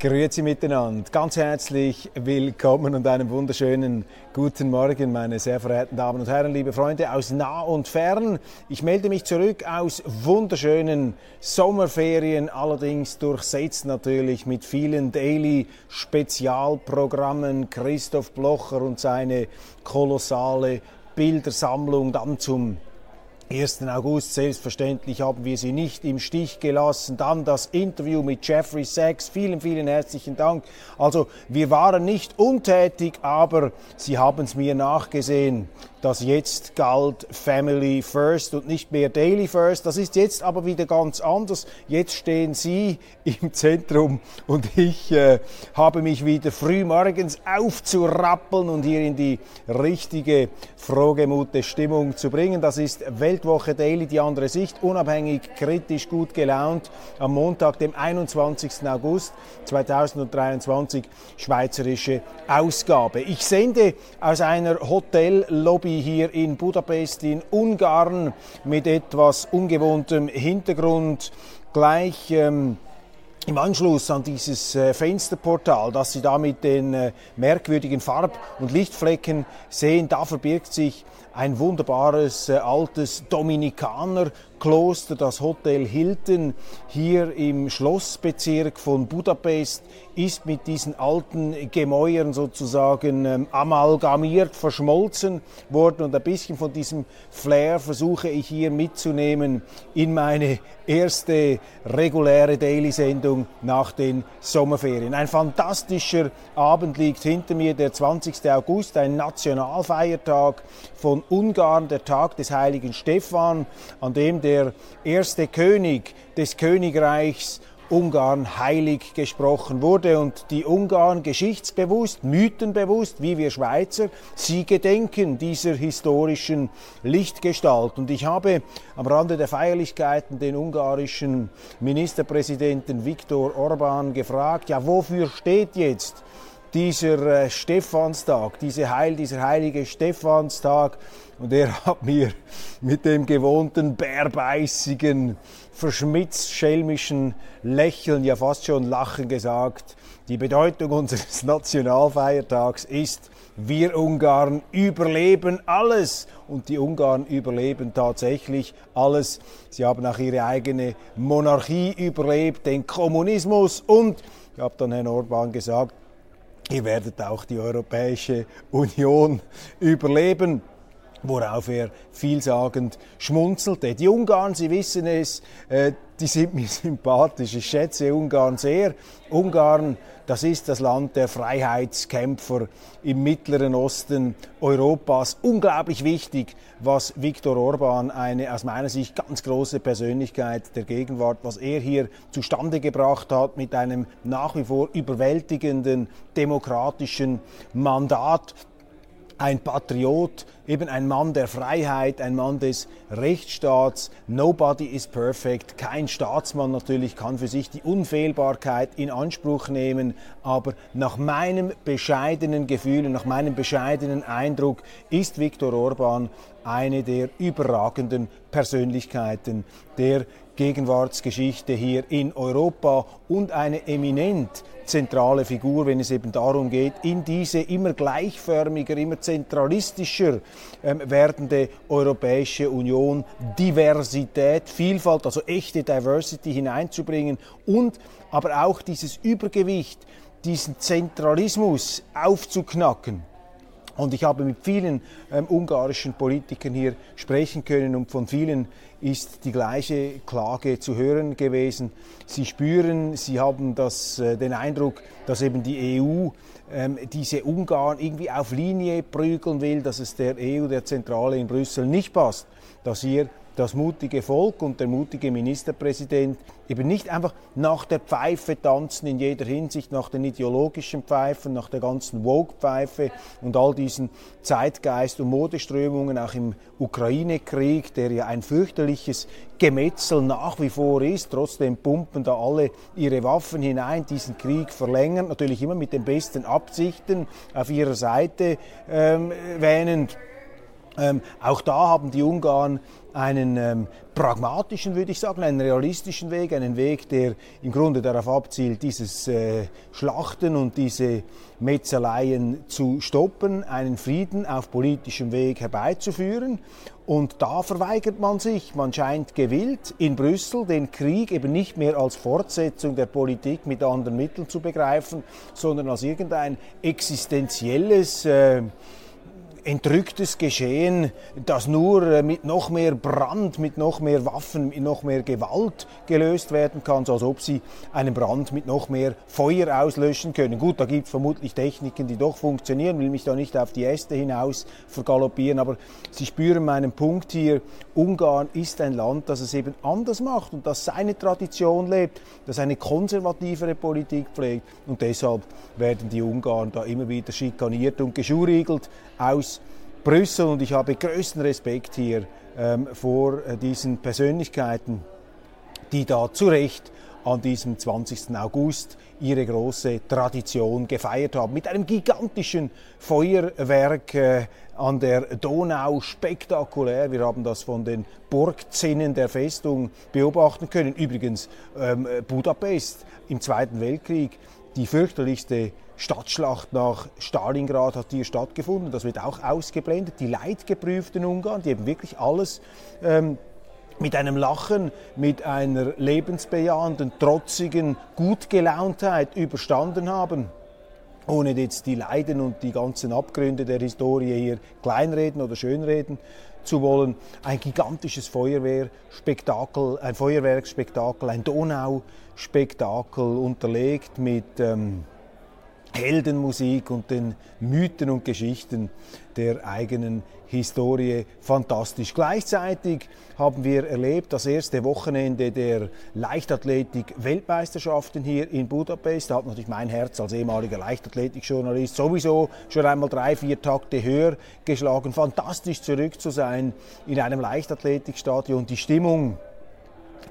Grüezi miteinander, ganz herzlich willkommen und einen wunderschönen guten Morgen, meine sehr verehrten Damen und Herren, liebe Freunde aus nah und fern. Ich melde mich zurück aus wunderschönen Sommerferien, allerdings durchsetzt natürlich mit vielen Daily-Spezialprogrammen. Christoph Blocher und seine kolossale Bildersammlung dann zum 1. August, selbstverständlich haben wir sie nicht im Stich gelassen. Dann das Interview mit Jeffrey Sachs. Vielen, vielen herzlichen Dank. Also wir waren nicht untätig, aber Sie haben es mir nachgesehen dass jetzt galt Family First und nicht mehr Daily First. Das ist jetzt aber wieder ganz anders. Jetzt stehen Sie im Zentrum und ich äh, habe mich wieder früh morgens aufzurappeln und hier in die richtige frohgemute Stimmung zu bringen. Das ist Weltwoche Daily, die andere Sicht, unabhängig, kritisch, gut gelaunt. Am Montag, dem 21. August 2023, schweizerische Ausgabe. Ich sende aus einer Hotellobby City hier in Budapest in Ungarn mit etwas ungewohntem Hintergrund. Gleich ähm, im Anschluss an dieses äh, Fensterportal, das Sie da mit den äh, merkwürdigen Farb- und Lichtflecken sehen, da verbirgt sich ein wunderbares äh, altes Dominikanerkloster, das Hotel Hilton hier im Schlossbezirk von Budapest ist mit diesen alten Gemäuern sozusagen ähm, amalgamiert, verschmolzen worden und ein bisschen von diesem Flair versuche ich hier mitzunehmen in meine erste reguläre Daily-Sendung nach den Sommerferien. Ein fantastischer Abend liegt hinter mir, der 20. August, ein Nationalfeiertag von Ungarn, der Tag des heiligen Stephan, an dem der erste König des Königreichs Ungarn heilig gesprochen wurde und die Ungarn geschichtsbewusst, mythenbewusst, wie wir Schweizer, sie gedenken dieser historischen Lichtgestalt. Und ich habe am Rande der Feierlichkeiten den ungarischen Ministerpräsidenten Viktor Orban gefragt, ja, wofür steht jetzt dieser äh, Stephanstag, diese Heil, dieser heilige Stephanstag? Und er hat mir mit dem gewohnten bärbeißigen verschmitzt-schelmischen Lächeln, ja fast schon Lachen gesagt, die Bedeutung unseres Nationalfeiertags ist, wir Ungarn überleben alles. Und die Ungarn überleben tatsächlich alles. Sie haben auch ihre eigene Monarchie überlebt, den Kommunismus und, ich habe dann Herrn Orban gesagt, ihr werdet auch die Europäische Union überleben worauf er vielsagend schmunzelte. Die Ungarn, Sie wissen es, äh, die sind mir sympathisch. Ich schätze Ungarn sehr. Ungarn, das ist das Land der Freiheitskämpfer im Mittleren Osten Europas. Unglaublich wichtig, was Viktor Orban, eine aus meiner Sicht ganz große Persönlichkeit der Gegenwart, was er hier zustande gebracht hat mit einem nach wie vor überwältigenden demokratischen Mandat ein Patriot, eben ein Mann der Freiheit, ein Mann des Rechtsstaats. Nobody is perfect. Kein Staatsmann natürlich kann für sich die Unfehlbarkeit in Anspruch nehmen. Aber nach meinem bescheidenen Gefühl und nach meinem bescheidenen Eindruck ist Viktor Orban eine der überragenden Persönlichkeiten der Gegenwartsgeschichte hier in Europa und eine eminent zentrale Figur, wenn es eben darum geht, in diese immer gleichförmiger, immer zentralistischer ähm, werdende Europäische Union Diversität, Vielfalt, also echte Diversity hineinzubringen und aber auch dieses Übergewicht, diesen Zentralismus aufzuknacken Und ich habe mit vielen ähm, ungarischen Politikern hier sprechen können und von vielen ist die gleiche Klage zu hören gewesen. Sie spüren, sie haben das, äh, den Eindruck, dass eben die EU ähm, diese Ungarn irgendwie auf Linie prügeln will, dass es der EU, der Zentrale in Brüssel nicht passt, dass hier das mutige Volk und der mutige Ministerpräsident eben nicht einfach nach der Pfeife tanzen in jeder Hinsicht, nach den ideologischen Pfeifen, nach der ganzen Vogue-Pfeife und all diesen Zeitgeist- und Modeströmungen, auch im Ukraine-Krieg, der ja ein fürchterliches Gemetzel nach wie vor ist. Trotzdem pumpen da alle ihre Waffen hinein, diesen Krieg verlängern, natürlich immer mit den besten Absichten auf ihrer Seite ähm, wähnend. Ähm, auch da haben die Ungarn einen ähm, pragmatischen, würde ich sagen, einen realistischen Weg, einen Weg, der im Grunde darauf abzielt, dieses äh, Schlachten und diese Metzeleien zu stoppen, einen Frieden auf politischem Weg herbeizuführen. Und da verweigert man sich, man scheint gewillt, in Brüssel den Krieg eben nicht mehr als Fortsetzung der Politik mit anderen Mitteln zu begreifen, sondern als irgendein existenzielles äh, entrücktes Geschehen, das nur äh, mit noch mehr Brand, mit noch mehr Waffen, mit noch mehr Gewalt gelöst werden kann, so als ob sie einen Brand mit noch mehr Feuer auslöschen können. Gut, da gibt es vermutlich Techniken, die doch funktionieren, will mich da nicht auf die Äste hinaus vergaloppieren, aber Sie spüren meinen Punkt hier. Ungarn ist ein Land, das es eben anders macht und das seine Tradition lebt, das eine konservativere Politik pflegt und deshalb werden die Ungarn da immer wieder schikaniert und geschuriegelt aus Brüssel und ich habe größten Respekt hier ähm, vor äh, diesen Persönlichkeiten, die da zu Recht an diesem 20. August ihre große Tradition gefeiert haben. Mit einem gigantischen Feuerwerk äh, an der Donau, spektakulär. Wir haben das von den Burgzinnen der Festung beobachten können. Übrigens ähm, Budapest im Zweiten Weltkrieg, die fürchterlichste Stadtschlacht nach Stalingrad hat hier stattgefunden. Das wird auch ausgeblendet. Die leidgeprüften Ungarn, die eben wirklich alles ähm, mit einem Lachen, mit einer lebensbejahenden, trotzigen Gutgelauntheit überstanden haben ohne jetzt die Leiden und die ganzen Abgründe der Historie hier kleinreden oder schönreden zu wollen. Ein gigantisches Feuerwehrspektakel, ein Feuerwerkspektakel, ein Donauspektakel unterlegt mit ähm, Heldenmusik und den Mythen und Geschichten der eigenen Historie fantastisch. Gleichzeitig haben wir erlebt das erste Wochenende der Leichtathletik-Weltmeisterschaften hier in Budapest. Da hat natürlich mein Herz als ehemaliger Leichtathletikjournalist sowieso schon einmal drei, vier Takte höher geschlagen. Fantastisch zurück zu sein in einem Leichtathletikstadion. Die Stimmung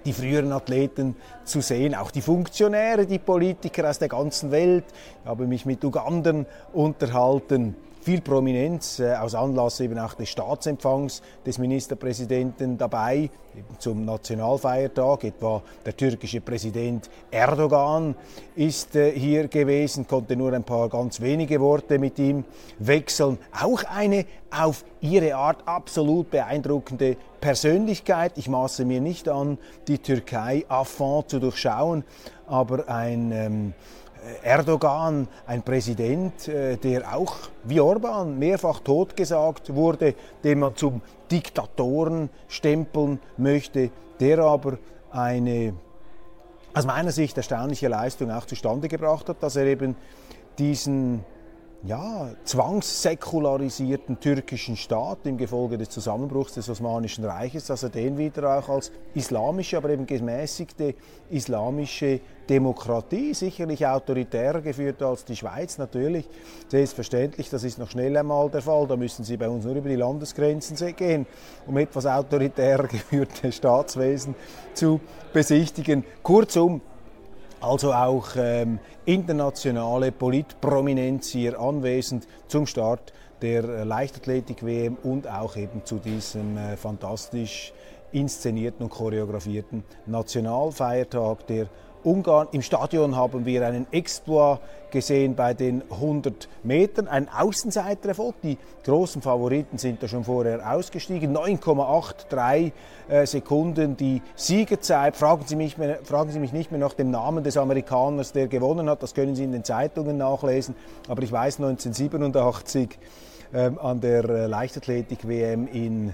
die früheren Athleten zu sehen, auch die Funktionäre, die Politiker aus der ganzen Welt. Ich habe mich mit Ugandern unterhalten viel Prominenz äh, aus Anlass eben auch des Staatsempfangs des Ministerpräsidenten dabei, zum Nationalfeiertag. Etwa der türkische Präsident Erdogan ist äh, hier gewesen, konnte nur ein paar ganz wenige Worte mit ihm wechseln. Auch eine auf ihre Art absolut beeindruckende Persönlichkeit. Ich maße mir nicht an, die Türkei fond zu durchschauen, aber ein ähm, Erdogan, ein Präsident, äh, der auch wie Orban mehrfach totgesagt wurde, den man zum Diktatoren stempeln möchte, der aber eine aus meiner Sicht erstaunliche Leistung auch zustande gebracht hat, dass er eben diesen ja, zwangssäkularisierten türkischen Staat im Gefolge des Zusammenbruchs des Osmanischen Reiches, dass er den wieder auch als islamische, aber eben gemäßigte islamische Demokratie, sicherlich autoritärer geführt als die Schweiz, natürlich. Selbstverständlich, das ist noch schnell einmal der Fall. Da müssen Sie bei uns nur über die Landesgrenzen gehen, um etwas autoritärer geführte Staatswesen zu besichtigen. Kurzum, also auch ähm, internationale Politprominenz hier anwesend zum Start der Leichtathletik-WM und auch eben zu diesem äh, fantastisch inszenierten und choreografierten Nationalfeiertag der Ungarn. Im Stadion haben wir einen Exploit gesehen bei den 100 Metern, ein Außenseitererfolg. Die großen Favoriten sind da schon vorher ausgestiegen. 9,83 äh, Sekunden die Siegerzeit. Fragen Sie, mich mehr, fragen Sie mich nicht mehr nach dem Namen des Amerikaners, der gewonnen hat. Das können Sie in den Zeitungen nachlesen. Aber ich weiß 1987 ähm, an der äh, Leichtathletik-WM in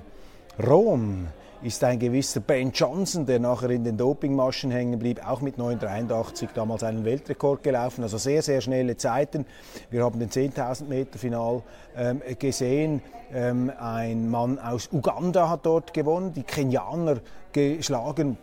Rom ist ein gewisser Ben Johnson, der nachher in den Dopingmaschen hängen blieb, auch mit 9,83 damals einen Weltrekord gelaufen. Also sehr, sehr schnelle Zeiten. Wir haben den 10.000 Meter Final ähm, gesehen. Ähm, ein Mann aus Uganda hat dort gewonnen, die Kenianer geschlagen.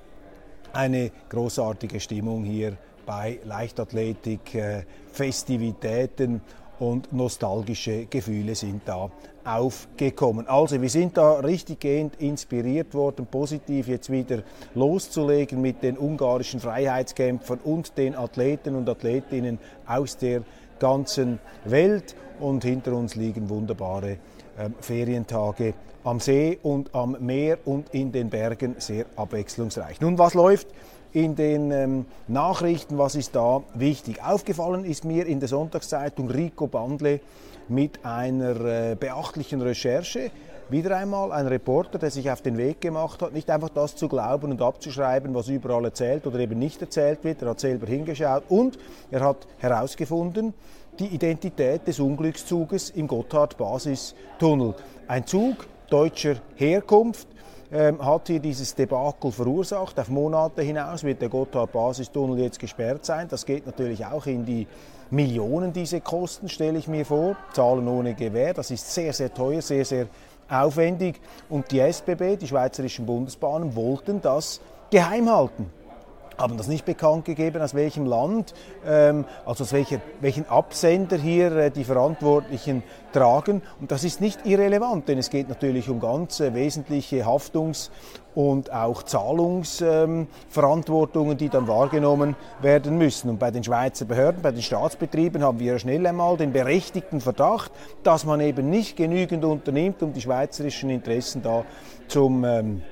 Eine großartige Stimmung hier bei Leichtathletik, äh, Festivitäten und nostalgische Gefühle sind da aufgekommen. Also wir sind da richtiggehend inspiriert worden, positiv jetzt wieder loszulegen mit den ungarischen Freiheitskämpfern und den Athleten und Athletinnen aus der ganzen Welt. Und hinter uns liegen wunderbare äh, Ferientage am See und am Meer und in den Bergen sehr abwechslungsreich. Nun, was läuft in den ähm, Nachrichten, was ist da wichtig? Aufgefallen ist mir in der Sonntagszeitung Rico Bandle mit einer äh, beachtlichen Recherche. Wieder einmal ein Reporter, der sich auf den Weg gemacht hat, nicht einfach das zu glauben und abzuschreiben, was überall erzählt oder eben nicht erzählt wird. Er hat selber hingeschaut und er hat herausgefunden, die Identität des Unglückszuges im Gotthard-Basistunnel. Ein Zug deutscher Herkunft, ähm, hat hier dieses Debakel verursacht. Auf Monate hinaus wird der Gotthard-Basistunnel jetzt gesperrt sein. Das geht natürlich auch in die Millionen, diese Kosten, stelle ich mir vor. Zahlen ohne Gewähr. Das ist sehr, sehr teuer, sehr, sehr aufwendig. Und die SBB, die Schweizerischen Bundesbahnen, wollten das geheim halten haben das nicht bekannt gegeben, aus welchem Land, ähm, also aus welcher, welchen Absender hier äh, die Verantwortlichen tragen. Und das ist nicht irrelevant, denn es geht natürlich um ganz äh, wesentliche Haftungs- und auch Zahlungsverantwortungen, ähm, die dann wahrgenommen werden müssen. Und bei den Schweizer Behörden, bei den Staatsbetrieben haben wir schnell einmal den berechtigten Verdacht, dass man eben nicht genügend unternimmt, um die schweizerischen Interessen da zum ähm,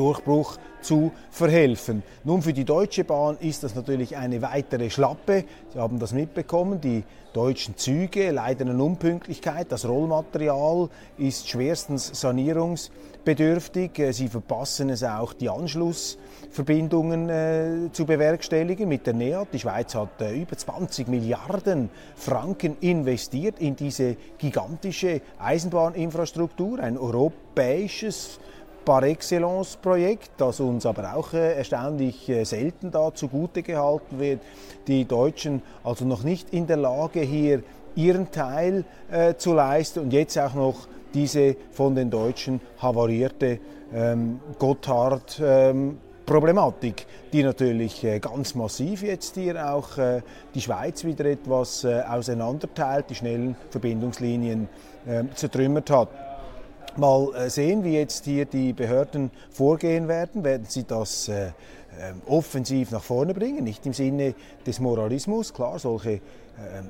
Durchbruch zu verhelfen. Nun, für die Deutsche Bahn ist das natürlich eine weitere Schlappe. Sie haben das mitbekommen, die deutschen Züge leiden an Unpünktlichkeit. Das Rollmaterial ist schwerstens sanierungsbedürftig. Äh, sie verpassen es auch, die Anschlussverbindungen äh, zu bewerkstelligen mit der NEAT. Die Schweiz hat äh, über 20 Milliarden Franken investiert in diese gigantische Eisenbahninfrastruktur, ein europäisches par excellence Projekt, das uns aber auch äh, erstaunlich äh, selten da zugute gehalten wird. Die Deutschen also noch nicht in der Lage, hier ihren Teil äh, zu leisten und jetzt auch noch diese von den Deutschen havarierte ähm, Gotthard ähm, Problematik, die natürlich äh, ganz massiv jetzt hier auch die Schweiz wieder etwas auseinanderteilt, die schnellen Verbindungslinien ähm, zertrümmert hat mal äh, sehen, wie jetzt hier die Behörden vorgehen werden. Werden sie das äh, ähm, offensiv nach vorne bringen, nicht im Sinne des Moralismus. Klar, solche äh,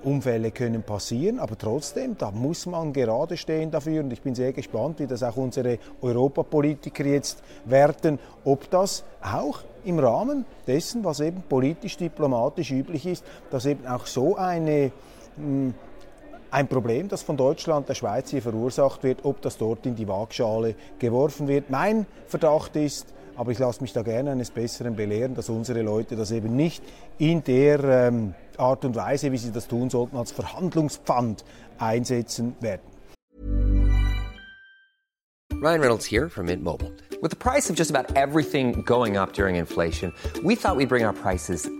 Unfälle können passieren, aber trotzdem, da muss man gerade stehen dafür und ich bin sehr gespannt, wie das auch unsere Europapolitiker jetzt werten, ob das auch im Rahmen dessen, was eben politisch-diplomatisch üblich ist, dass eben auch so eine mh, hm, ein Problem, das von Deutschland, der Schweiz hier verursacht wird, ob das dort in die Waagschale geworfen wird. Mein Verdacht ist, aber ich lasse mich da gerne eines Besseren belehren, dass unsere Leute das eben nicht in der ähm, Art und Weise, wie sie das tun sollten, als Verhandlungspfand einsetzen werden. Ryan Reynolds here from Mint Mobile. With the price of just about everything going up during inflation, we thought we'd bring our prices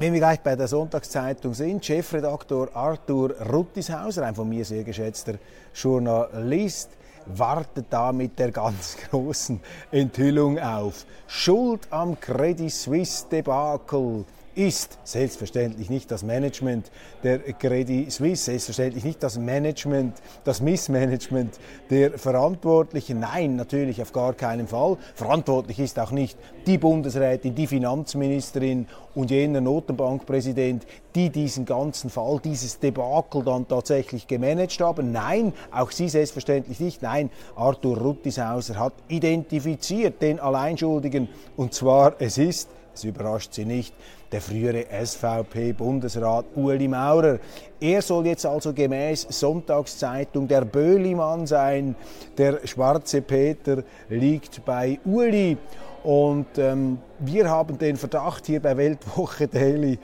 Wenn wir gleich bei der Sonntagszeitung sind, Chefredaktor Arthur Ruttishauser, ein von mir sehr geschätzter Journalist, wartet da mit der ganz großen Enthüllung auf. Schuld am Credit Suisse Debakel ist selbstverständlich nicht das Management der Credit Suisse, selbstverständlich nicht das Management, das Missmanagement der Verantwortlichen. Nein, natürlich auf gar keinen Fall. Verantwortlich ist auch nicht die Bundesrätin, die Finanzministerin und jener Notenbankpräsident, die diesen ganzen Fall, dieses Debakel dann tatsächlich gemanagt haben. Nein, auch sie selbstverständlich nicht. Nein, Arthur Ruttishauser hat identifiziert den Alleinschuldigen und zwar es ist es überrascht Sie nicht, der frühere SVP-Bundesrat Ueli Maurer. Er soll jetzt also gemäß Sonntagszeitung der Böhlimann sein. Der schwarze Peter liegt bei Ueli. Und ähm, wir haben den Verdacht hier bei Weltwoche Daily,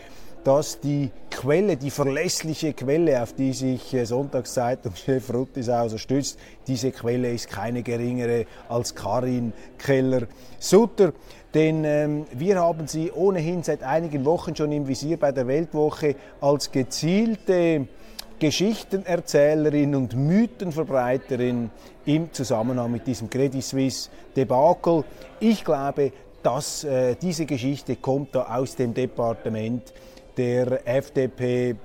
dass die Quelle, die verlässliche Quelle, auf die sich äh, Sonntagszeitung-Chef Ruttisauser stützt, diese Quelle ist keine geringere als Karin Keller-Sutter. Denn ähm, wir haben sie ohnehin seit einigen Wochen schon im Visier bei der Weltwoche als gezielte Geschichtenerzählerin und Mythenverbreiterin im Zusammenhang mit diesem Credit Suisse Debakel. Ich glaube, dass äh, diese Geschichte kommt da aus dem Departement der FDP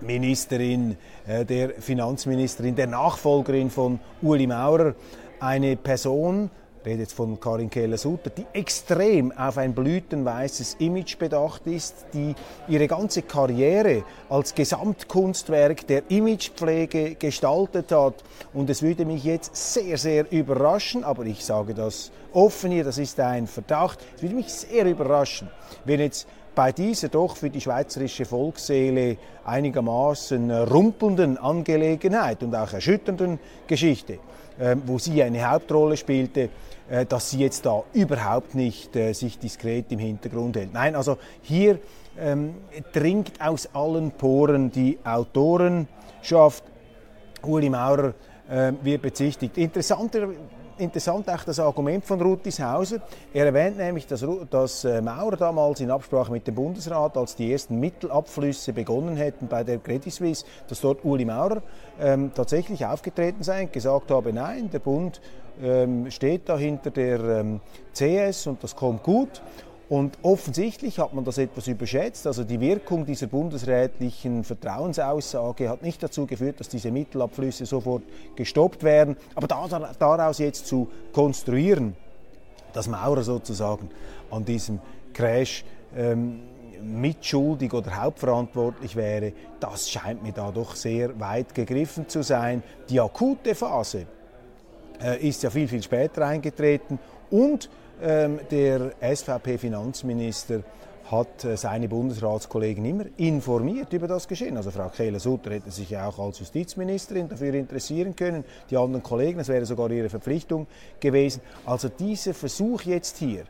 Ministerin, äh, der Finanzministerin, der Nachfolgerin von Uli Maurer, eine Person, rede jetzt von Karin Kehler-Sutter, die extrem auf ein blütenweißes Image bedacht ist, die ihre ganze Karriere als Gesamtkunstwerk der Imagepflege gestaltet hat. Und es würde mich jetzt sehr, sehr überraschen, aber ich sage das offen hier, das ist ein Verdacht, es würde mich sehr überraschen, wenn jetzt bei dieser doch für die schweizerische Volksseele einigermaßen rumpelnden Angelegenheit und auch erschütternden Geschichte, wo sie eine Hauptrolle spielte, äh, dass sie jetzt da überhaupt nicht äh, sich diskret im Hintergrund hält. Nein, also hier ähm, dringt aus allen Poren die Autorenschaft. Uli Maurer äh, wird bezichtigt. Interessanter interessant auch das Argument von Rutishauser. Er erwähnt nämlich, dass, dass äh, Maurer damals in Absprache mit dem Bundesrat, als die ersten Mittelabflüsse begonnen hätten bei der Credit Suisse, dass dort Uli Maurer ähm, tatsächlich aufgetreten sei und gesagt habe, nein, der Bund ähm, steht da hinter der ähm, CS und das kommt gut. Und offensichtlich hat man das etwas überschätzt. Also die Wirkung dieser bundesrätlichen Vertrauensaussage hat nicht dazu geführt, dass diese Mittelabflüsse sofort gestoppt werden. Aber daraus jetzt zu konstruieren, dass Maurer sozusagen an diesem Crash ähm, mitschuldig oder hauptverantwortlich wäre, das scheint mir da doch sehr weit gegriffen zu sein. Die akute Phase äh, ist ja viel, viel später eingetreten und der SVP-Finanzminister hat äh, seine Bundesratskollegen immer informiert über das Geschehen. Also Frau Kehler-Sutter hätte sich ja auch als Justizministerin dafür interessieren können, die anderen Kollegen, das wäre sogar ihre Verpflichtung gewesen. Also dieser Versuch jetzt hier,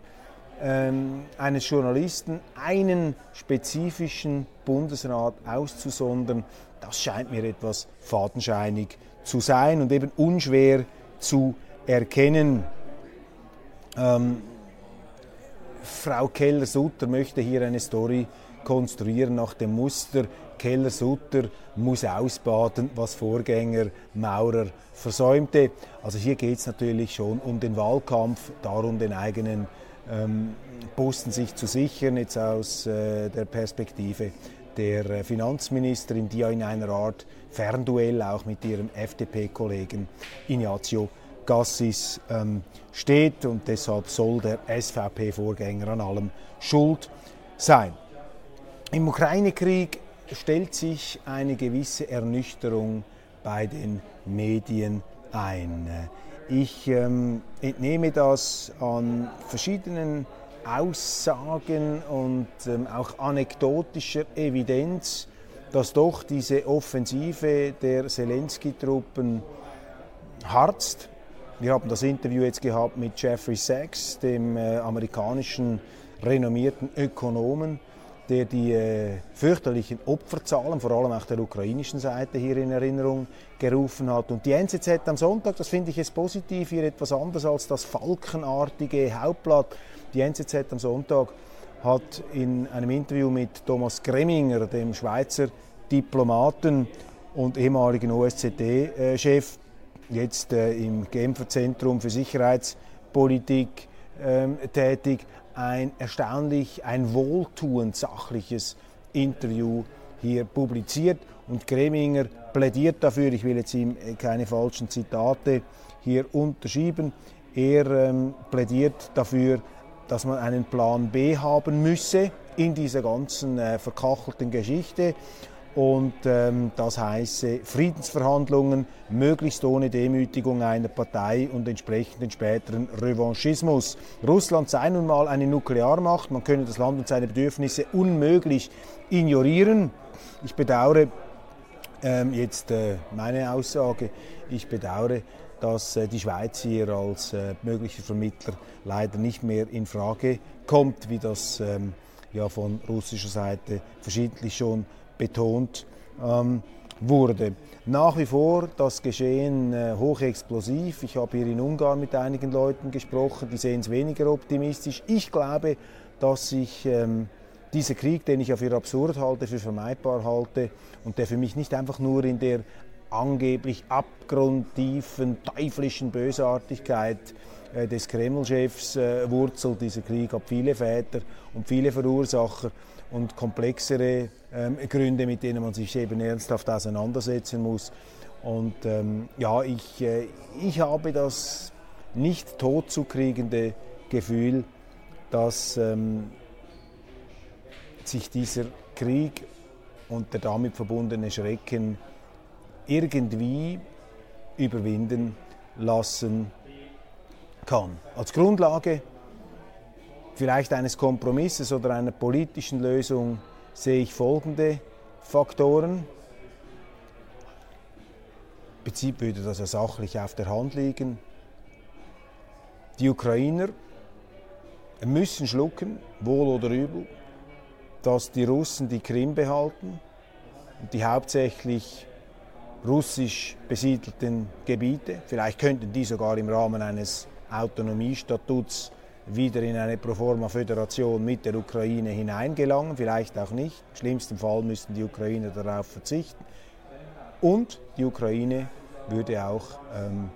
ähm, eines Journalisten einen spezifischen Bundesrat auszusondern, das scheint mir etwas fadenscheinig zu sein und eben unschwer zu erkennen. Ähm, Frau Keller-Sutter möchte hier eine Story konstruieren nach dem Muster Keller-Sutter muss ausbaden, was Vorgänger Maurer versäumte. Also hier geht es natürlich schon um den Wahlkampf, darum den eigenen ähm, Posten sich zu sichern, jetzt aus äh, der Perspektive der äh, Finanzministerin, die ja in einer Art Fernduell auch mit ihrem FDP-Kollegen Ignazio Gassis ähm, steht und deshalb soll der SVP-Vorgänger an allem schuld sein. Im Ukraine-Krieg stellt sich eine gewisse Ernüchterung bei den Medien ein. Ich ähm, entnehme das an verschiedenen Aussagen und ähm, auch anekdotischer Evidenz, dass doch diese Offensive der Zelensky-Truppen harzt, wir haben das Interview jetzt gehabt mit Jeffrey Sachs, dem äh, amerikanischen renommierten Ökonomen, der die äh, fürchterlichen Opferzahlen, vor allem auch der ukrainischen Seite, hier in Erinnerung gerufen hat. Und die NZZ am Sonntag, das finde ich jetzt positiv, hier etwas anders als das falkenartige Hauptblatt. Die NZZ am Sonntag hat in einem Interview mit Thomas Greminger, dem Schweizer Diplomaten und ehemaligen OSZE-Chef, jetzt äh, im Genfer Zentrum für Sicherheitspolitik ähm, tätig, ein erstaunlich, ein wohltuend sachliches Interview hier publiziert. Und Greminger plädiert dafür, ich will jetzt ihm keine falschen Zitate hier unterschieben, er ähm, plädiert dafür, dass man einen Plan B haben müsse in dieser ganzen äh, verkachelten Geschichte und ähm, das heiße Friedensverhandlungen möglichst ohne Demütigung einer Partei und entsprechenden späteren Revanchismus. Russland sei nun mal eine Nuklearmacht, man könne das Land und seine Bedürfnisse unmöglich ignorieren. Ich bedauere ähm, jetzt äh, meine Aussage, ich bedauere, dass äh, die Schweiz hier als äh, möglicher Vermittler leider nicht mehr in Frage kommt, wie das ähm, ja von russischer Seite verschiedentlich schon betont ähm, wurde. Nach wie vor das Geschehen äh, hochexplosiv. Ich habe hier in Ungarn mit einigen Leuten gesprochen, die sehen es weniger optimistisch. Ich glaube, dass sich ähm, dieser Krieg, den ich ja für absurd halte, für vermeidbar halte und der für mich nicht einfach nur in der angeblich abgrundtiefen, teuflischen Bösartigkeit äh, des Kreml-Chefs äh, wurzelt. Dieser Krieg hat viele Väter und viele Verursacher und komplexere ähm, Gründe, mit denen man sich eben ernsthaft auseinandersetzen muss. Und ähm, ja, ich, äh, ich habe das nicht totzukriegende Gefühl, dass ähm, sich dieser Krieg und der damit verbundene Schrecken irgendwie überwinden lassen kann. Als Grundlage vielleicht eines Kompromisses oder einer politischen Lösung sehe ich folgende Faktoren. Im Prinzip würde das ja sachlich auf der Hand liegen. Die Ukrainer müssen schlucken, wohl oder übel, dass die Russen die Krim behalten und die hauptsächlich russisch besiedelten Gebiete. Vielleicht könnten die sogar im Rahmen eines Autonomiestatuts wieder in eine Proforma-Föderation mit der Ukraine hineingelangen, vielleicht auch nicht. Im schlimmsten Fall müssten die Ukrainer darauf verzichten. Und die Ukraine würde auch ähm,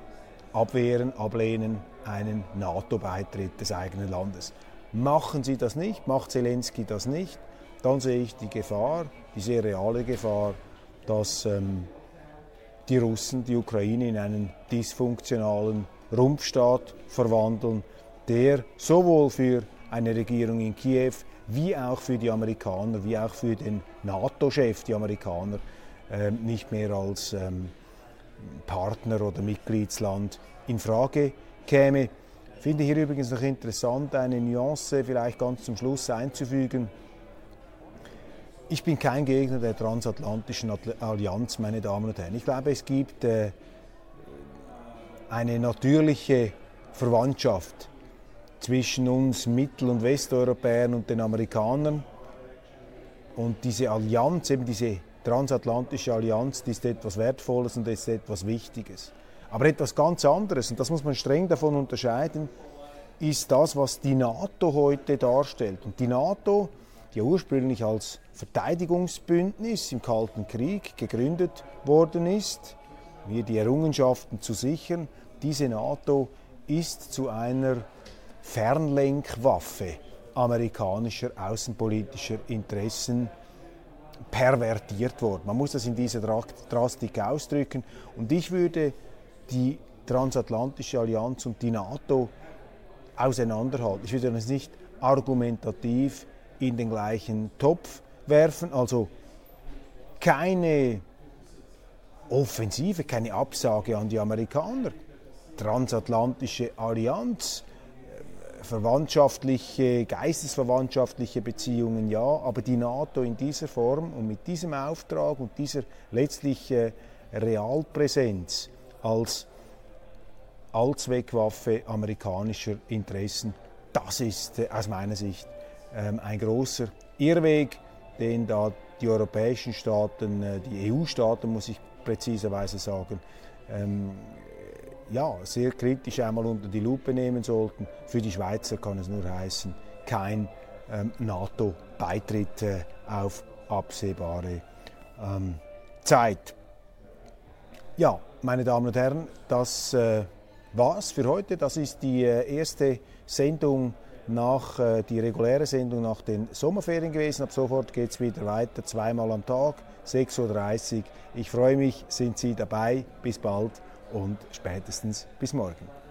abwehren, ablehnen einen NATO-Beitritt des eigenen Landes. Machen sie das nicht, macht Zelensky das nicht, dann sehe ich die Gefahr, die sehr reale Gefahr, dass ähm, die Russen die Ukraine in einen dysfunktionalen Rumpfstaat verwandeln, der sowohl für eine Regierung in Kiew wie auch für die Amerikaner, wie auch für den NATO-Chef, die Amerikaner, äh, nicht mehr als ähm, Partner oder Mitgliedsland in Frage käme. Ich finde hier übrigens noch interessant, eine Nuance vielleicht ganz zum Schluss einzufügen. Ich bin kein Gegner der transatlantischen Allianz, meine Damen und Herren. Ich glaube, es gibt äh, eine natürliche Verwandtschaft zwischen uns Mittel- und Westeuropäern und den Amerikanern. Und diese Allianz, eben diese transatlantische Allianz, die ist etwas Wertvolles und ist etwas Wichtiges. Aber etwas ganz anderes, und das muss man streng davon unterscheiden, ist das, was die NATO heute darstellt. Und die NATO, die ursprünglich als Verteidigungsbündnis im Kalten Krieg gegründet worden ist, hier die Errungenschaften zu sichern, diese NATO ist zu einer Fernlenkwaffe amerikanischer außenpolitischer Interessen pervertiert worden. Man muss das in dieser Drastik ausdrücken. Und ich würde die transatlantische Allianz und die NATO auseinanderhalten. Ich würde das nicht argumentativ in den gleichen Topf werfen. Also keine Offensive, keine Absage an die Amerikaner. Transatlantische Allianz verwandtschaftliche, geistesverwandtschaftliche Beziehungen ja, aber die NATO in dieser Form und mit diesem Auftrag und dieser letztlich äh, Realpräsenz als Allzweckwaffe amerikanischer Interessen, das ist äh, aus meiner Sicht ein großer Irrweg, den da die europäischen Staaten, äh, die EU-Staaten, muss ich präziserweise sagen, ähm, ja, sehr kritisch einmal unter die Lupe nehmen sollten. Für die Schweizer kann es nur heißen, kein ähm, NATO-Beitritt äh, auf absehbare ähm, Zeit. Ja, meine Damen und Herren, das äh, war's für heute. Das ist die erste Sendung nach äh, die reguläre Sendung nach den Sommerferien gewesen. Ab sofort geht es wieder weiter, zweimal am Tag, 6.30 Uhr. Ich freue mich, sind Sie dabei. Bis bald und spätestens bis morgen.